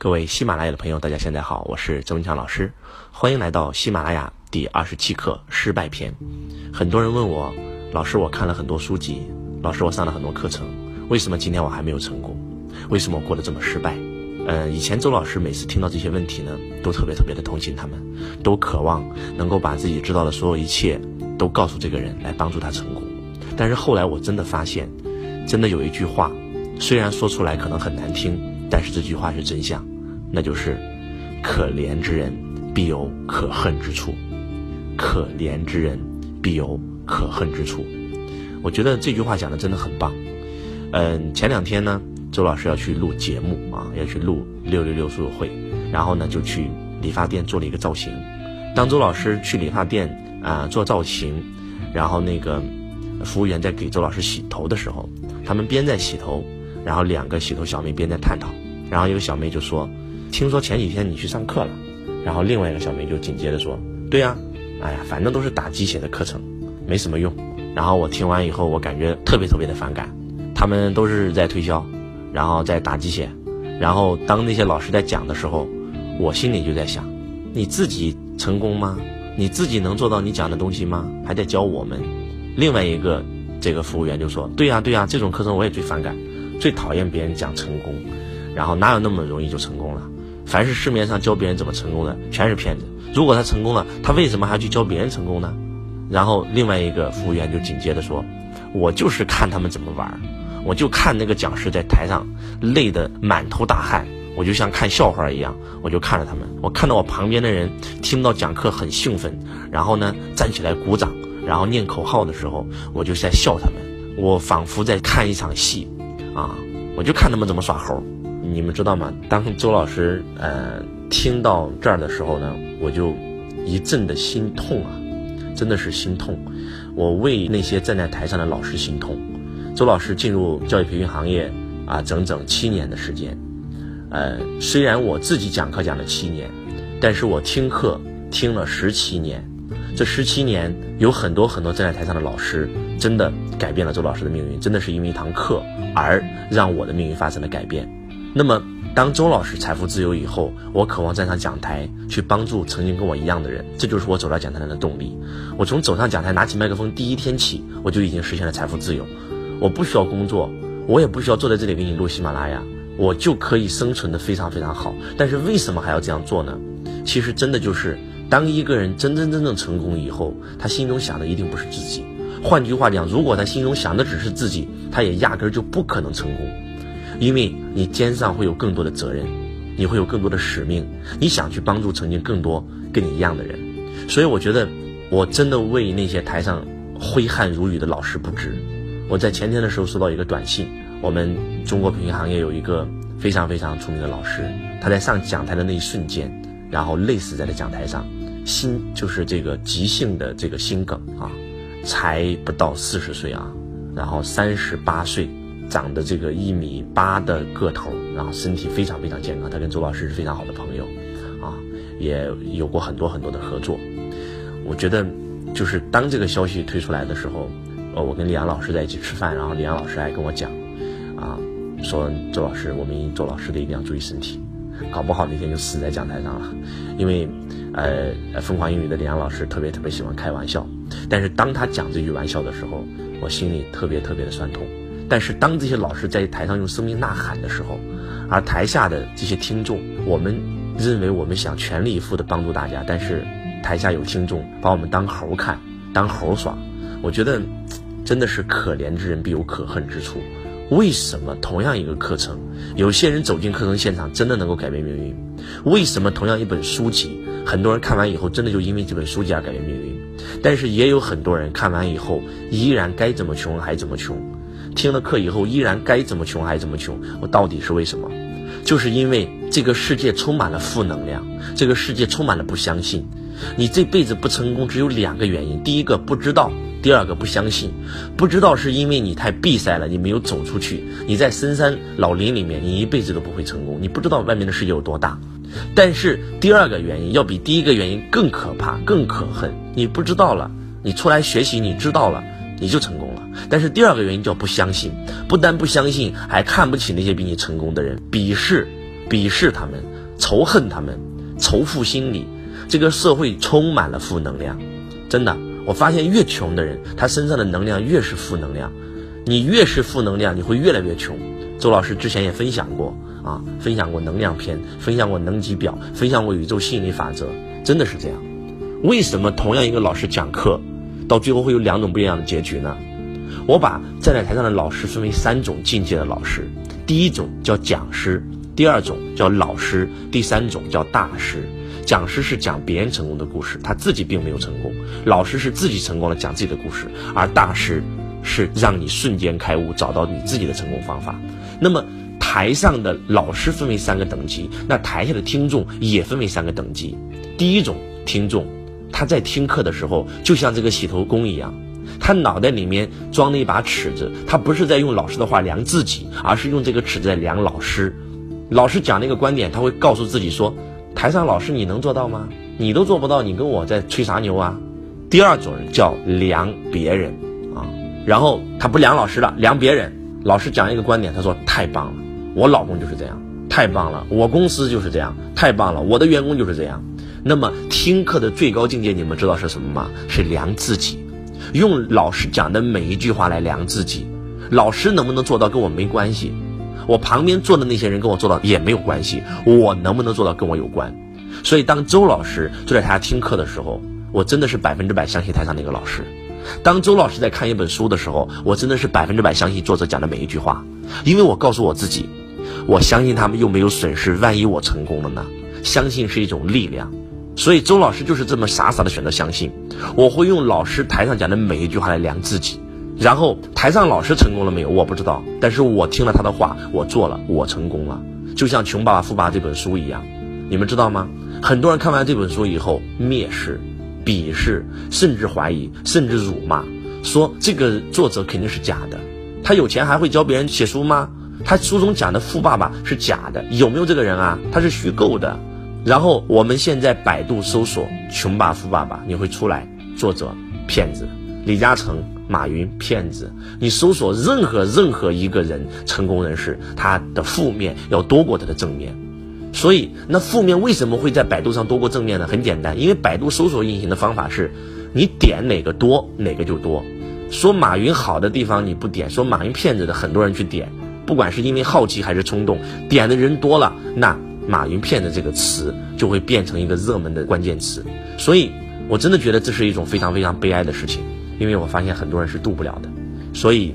各位喜马拉雅的朋友，大家现在好，我是周文强老师，欢迎来到喜马拉雅第二十七课失败篇。很多人问我，老师，我看了很多书籍，老师，我上了很多课程，为什么今天我还没有成功？为什么我过得这么失败？呃，以前周老师每次听到这些问题呢，都特别特别的同情他们，都渴望能够把自己知道的所有一切都告诉这个人，来帮助他成功。但是后来我真的发现，真的有一句话，虽然说出来可能很难听。但是这句话是真相，那就是“可怜之人必有可恨之处”，可怜之人必有可恨之处。我觉得这句话讲的真的很棒。嗯，前两天呢，周老师要去录节目啊，要去录六六六书友会，然后呢就去理发店做了一个造型。当周老师去理发店啊做造型，然后那个服务员在给周老师洗头的时候，他们边在洗头。然后两个洗头小妹边在探讨，然后一个小妹就说：“听说前几天你去上课了。”然后另外一个小妹就紧接着说：“对呀，哎呀，反正都是打鸡血的课程，没什么用。”然后我听完以后，我感觉特别特别的反感，他们都是在推销，然后在打鸡血。然后当那些老师在讲的时候，我心里就在想：你自己成功吗？你自己能做到你讲的东西吗？还在教我们。另外一个这个服务员就说：“对呀对呀，这种课程我也最反感。”最讨厌别人讲成功，然后哪有那么容易就成功了？凡是市面上教别人怎么成功的，全是骗子。如果他成功了，他为什么还要去教别人成功呢？然后另外一个服务员就紧接着说：“我就是看他们怎么玩，我就看那个讲师在台上累得满头大汗，我就像看笑话一样，我就看着他们。我看到我旁边的人听到讲课很兴奋，然后呢站起来鼓掌，然后念口号的时候，我就在笑他们。我仿佛在看一场戏。”啊，我就看他们怎么耍猴，你们知道吗？当周老师呃听到这儿的时候呢，我就一阵的心痛啊，真的是心痛。我为那些站在台上的老师心痛。周老师进入教育培训行业啊，整整七年的时间。呃，虽然我自己讲课讲了七年，但是我听课听了十七年。这十七年，有很多很多站在台上的老师，真的改变了周老师的命运，真的是因为一堂课而让我的命运发生了改变。那么，当周老师财富自由以后，我渴望站上讲台去帮助曾经跟我一样的人，这就是我走到讲台上的动力。我从走上讲台拿起麦克风第一天起，我就已经实现了财富自由。我不需要工作，我也不需要坐在这里给你录喜马拉雅，我就可以生存的非常非常好。但是为什么还要这样做呢？其实真的就是。当一个人真真正正成功以后，他心中想的一定不是自己。换句话讲，如果他心中想的只是自己，他也压根儿就不可能成功。因为你肩上会有更多的责任，你会有更多的使命，你想去帮助曾经更多跟你一样的人。所以我觉得，我真的为那些台上挥汗如雨的老师不值。我在前天的时候收到一个短信，我们中国培训行业有一个非常非常出名的老师，他在上讲台的那一瞬间，然后累死在了讲台上。心就是这个急性的这个心梗啊，才不到四十岁啊，然后三十八岁，长得这个一米八的个头，然后身体非常非常健康。他跟周老师是非常好的朋友，啊，也有过很多很多的合作。我觉得，就是当这个消息推出来的时候，呃，我跟李阳老师在一起吃饭，然后李阳老师还跟我讲，啊，说周老师，我们周老师的一定要注意身体，搞不好那天就死在讲台上了，因为。呃，疯狂英语的李阳老师特别特别喜欢开玩笑，但是当他讲这句玩笑的时候，我心里特别特别的酸痛。但是当这些老师在台上用生命呐喊的时候，而台下的这些听众，我们认为我们想全力以赴的帮助大家，但是台下有听众把我们当猴看，当猴耍。我觉得真的是可怜之人必有可恨之处。为什么同样一个课程，有些人走进课程现场真的能够改变命运？为什么同样一本书籍？很多人看完以后，真的就因为这本书籍而改变命运，但是也有很多人看完以后，依然该怎么穷还怎么穷，听了课以后依然该怎么穷还怎么穷。我到底是为什么？就是因为这个世界充满了负能量，这个世界充满了不相信。你这辈子不成功，只有两个原因：第一个不知道，第二个不相信。不知道是因为你太闭塞了，你没有走出去。你在深山老林里面，你一辈子都不会成功。你不知道外面的世界有多大。但是第二个原因要比第一个原因更可怕、更可恨。你不知道了，你出来学习，你知道了，你就成功了。但是第二个原因叫不相信，不但不相信，还看不起那些比你成功的人，鄙视鄙视他们，仇恨他们，仇富心理，这个社会充满了负能量。真的，我发现越穷的人，他身上的能量越是负能量。你越是负能量，你会越来越穷。周老师之前也分享过啊，分享过能量篇，分享过能级表，分享过宇宙吸引力法则，真的是这样。为什么同样一个老师讲课，到最后会有两种不一样的结局呢？我把站在台上的老师分为三种境界的老师，第一种叫讲师，第二种叫老师，第三种叫大师。讲师是讲别人成功的故事，他自己并没有成功；老师是自己成功了，讲自己的故事；而大师是让你瞬间开悟，找到你自己的成功方法。那么台上的老师分为三个等级，那台下的听众也分为三个等级。第一种听众，他在听课的时候，就像这个洗头工一样。他脑袋里面装了一把尺子，他不是在用老师的话量自己，而是用这个尺子在量老师。老师讲那个观点，他会告诉自己说：“台上老师你能做到吗？你都做不到，你跟我在吹啥牛啊？”第二种人叫量别人啊，然后他不量老师了，量别人。老师讲一个观点，他说：“太棒了，我老公就是这样，太棒了，我公司就是这样，太棒了，我的员工就是这样。”那么听课的最高境界，你们知道是什么吗？是量自己。用老师讲的每一句话来量自己，老师能不能做到跟我没关系，我旁边坐的那些人跟我做到也没有关系，我能不能做到跟我有关。所以当周老师坐在台下听课的时候，我真的是百分之百相信台上那个老师；当周老师在看一本书的时候，我真的是百分之百相信作者讲的每一句话，因为我告诉我自己，我相信他们又没有损失，万一我成功了呢？相信是一种力量。所以周老师就是这么傻傻的选择相信，我会用老师台上讲的每一句话来量自己，然后台上老师成功了没有我不知道，但是我听了他的话，我做了，我成功了，就像《穷爸爸富爸爸》这本书一样，你们知道吗？很多人看完这本书以后蔑视、鄙视，甚至怀疑，甚至辱骂，说这个作者肯定是假的，他有钱还会教别人写书吗？他书中讲的富爸爸是假的，有没有这个人啊？他是虚构的。然后我们现在百度搜索“穷爸富爸爸”，你会出来作者骗子，李嘉诚、马云骗子。你搜索任何任何一个人成功人士，他的负面要多过他的正面。所以那负面为什么会在百度上多过正面呢？很简单，因为百度搜索引擎的方法是，你点哪个多哪个就多。说马云好的地方你不点，说马云骗子的很多人去点，不管是因为好奇还是冲动，点的人多了，那。马云骗子这个词就会变成一个热门的关键词，所以我真的觉得这是一种非常非常悲哀的事情，因为我发现很多人是渡不了的，所以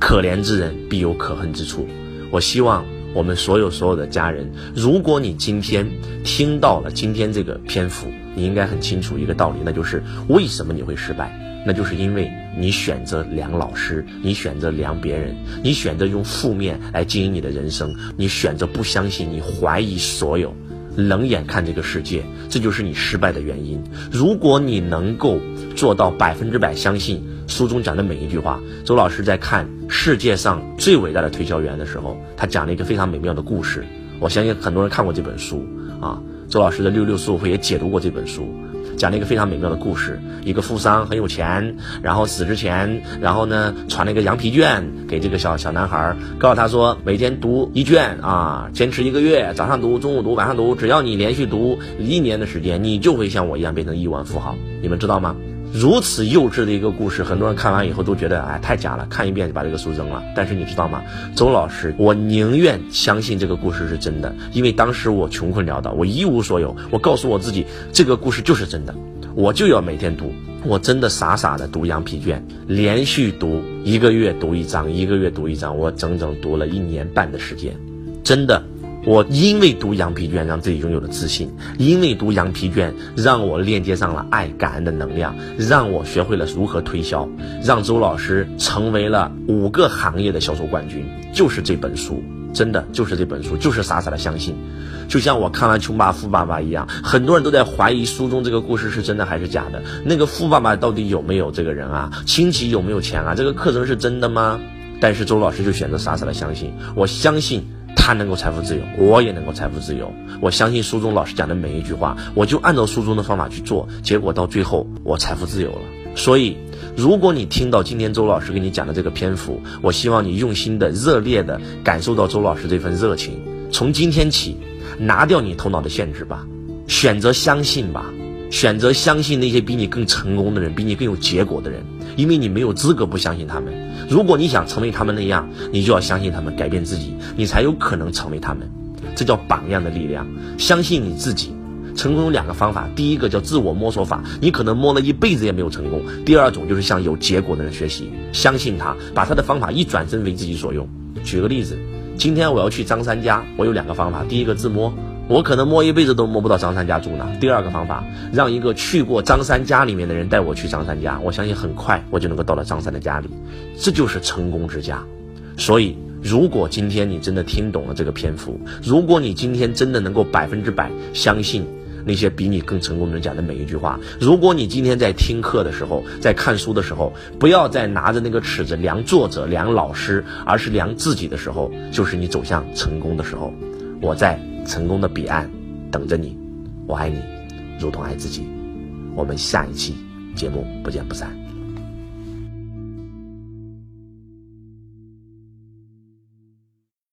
可怜之人必有可恨之处。我希望我们所有所有的家人，如果你今天听到了今天这个篇幅，你应该很清楚一个道理，那就是为什么你会失败。那就是因为你选择量老师，你选择量别人，你选择用负面来经营你的人生，你选择不相信，你怀疑所有，冷眼看这个世界，这就是你失败的原因。如果你能够做到百分之百相信书中讲的每一句话，周老师在看《世界上最伟大的推销员》的时候，他讲了一个非常美妙的故事。我相信很多人看过这本书啊，周老师的六六书会也解读过这本书。讲了一个非常美妙的故事，一个富商很有钱，然后死之前，然后呢传了一个羊皮卷给这个小小男孩，告诉他说每天读一卷啊，坚持一个月，早上读，中午读，晚上读，只要你连续读一年的时间，你就会像我一样变成亿万富豪。你们知道吗？如此幼稚的一个故事，很多人看完以后都觉得哎太假了，看一遍就把这个书扔了。但是你知道吗？周老师，我宁愿相信这个故事是真的，因为当时我穷困潦倒，我一无所有，我告诉我自己这个故事就是真的，我就要每天读。我真的傻傻的读羊皮卷，连续读一个月读一章，一个月读一章，我整整读了一年半的时间，真的。我因为读羊皮卷让自己拥有了自信，因为读羊皮卷让我链接上了爱感恩的能量，让我学会了如何推销，让周老师成为了五个行业的销售冠军。就是这本书，真的就是这本书，就是傻傻的相信。就像我看完《穷爸爸富爸爸》一样，很多人都在怀疑书中这个故事是真的还是假的。那个富爸爸到底有没有这个人啊？亲戚有没有钱啊？这个课程是真的吗？但是周老师就选择傻傻的相信，我相信。他能够财富自由，我也能够财富自由。我相信书中老师讲的每一句话，我就按照书中的方法去做，结果到最后我财富自由了。所以，如果你听到今天周老师给你讲的这个篇幅，我希望你用心的、热烈的感受到周老师这份热情。从今天起，拿掉你头脑的限制吧，选择相信吧，选择相信那些比你更成功的人，比你更有结果的人，因为你没有资格不相信他们。如果你想成为他们那样，你就要相信他们，改变自己，你才有可能成为他们。这叫榜样的力量，相信你自己。成功有两个方法，第一个叫自我摸索法，你可能摸了一辈子也没有成功；第二种就是向有结果的人学习，相信他，把他的方法一转身为自己所用。举个例子，今天我要去张三家，我有两个方法，第一个自摸，我可能摸一辈子都摸不到张三家住哪；第二个方法，让一个去过张三家里面的人带我去张三家，我相信很快我就能够到了张三的家里，这就是成功之家。所以。如果今天你真的听懂了这个篇幅，如果你今天真的能够百分之百相信那些比你更成功的人讲的每一句话，如果你今天在听课的时候，在看书的时候，不要再拿着那个尺子量作者、量老师，而是量自己的时候，就是你走向成功的时候。我在成功的彼岸等着你，我爱你，如同爱自己。我们下一期节目不见不散。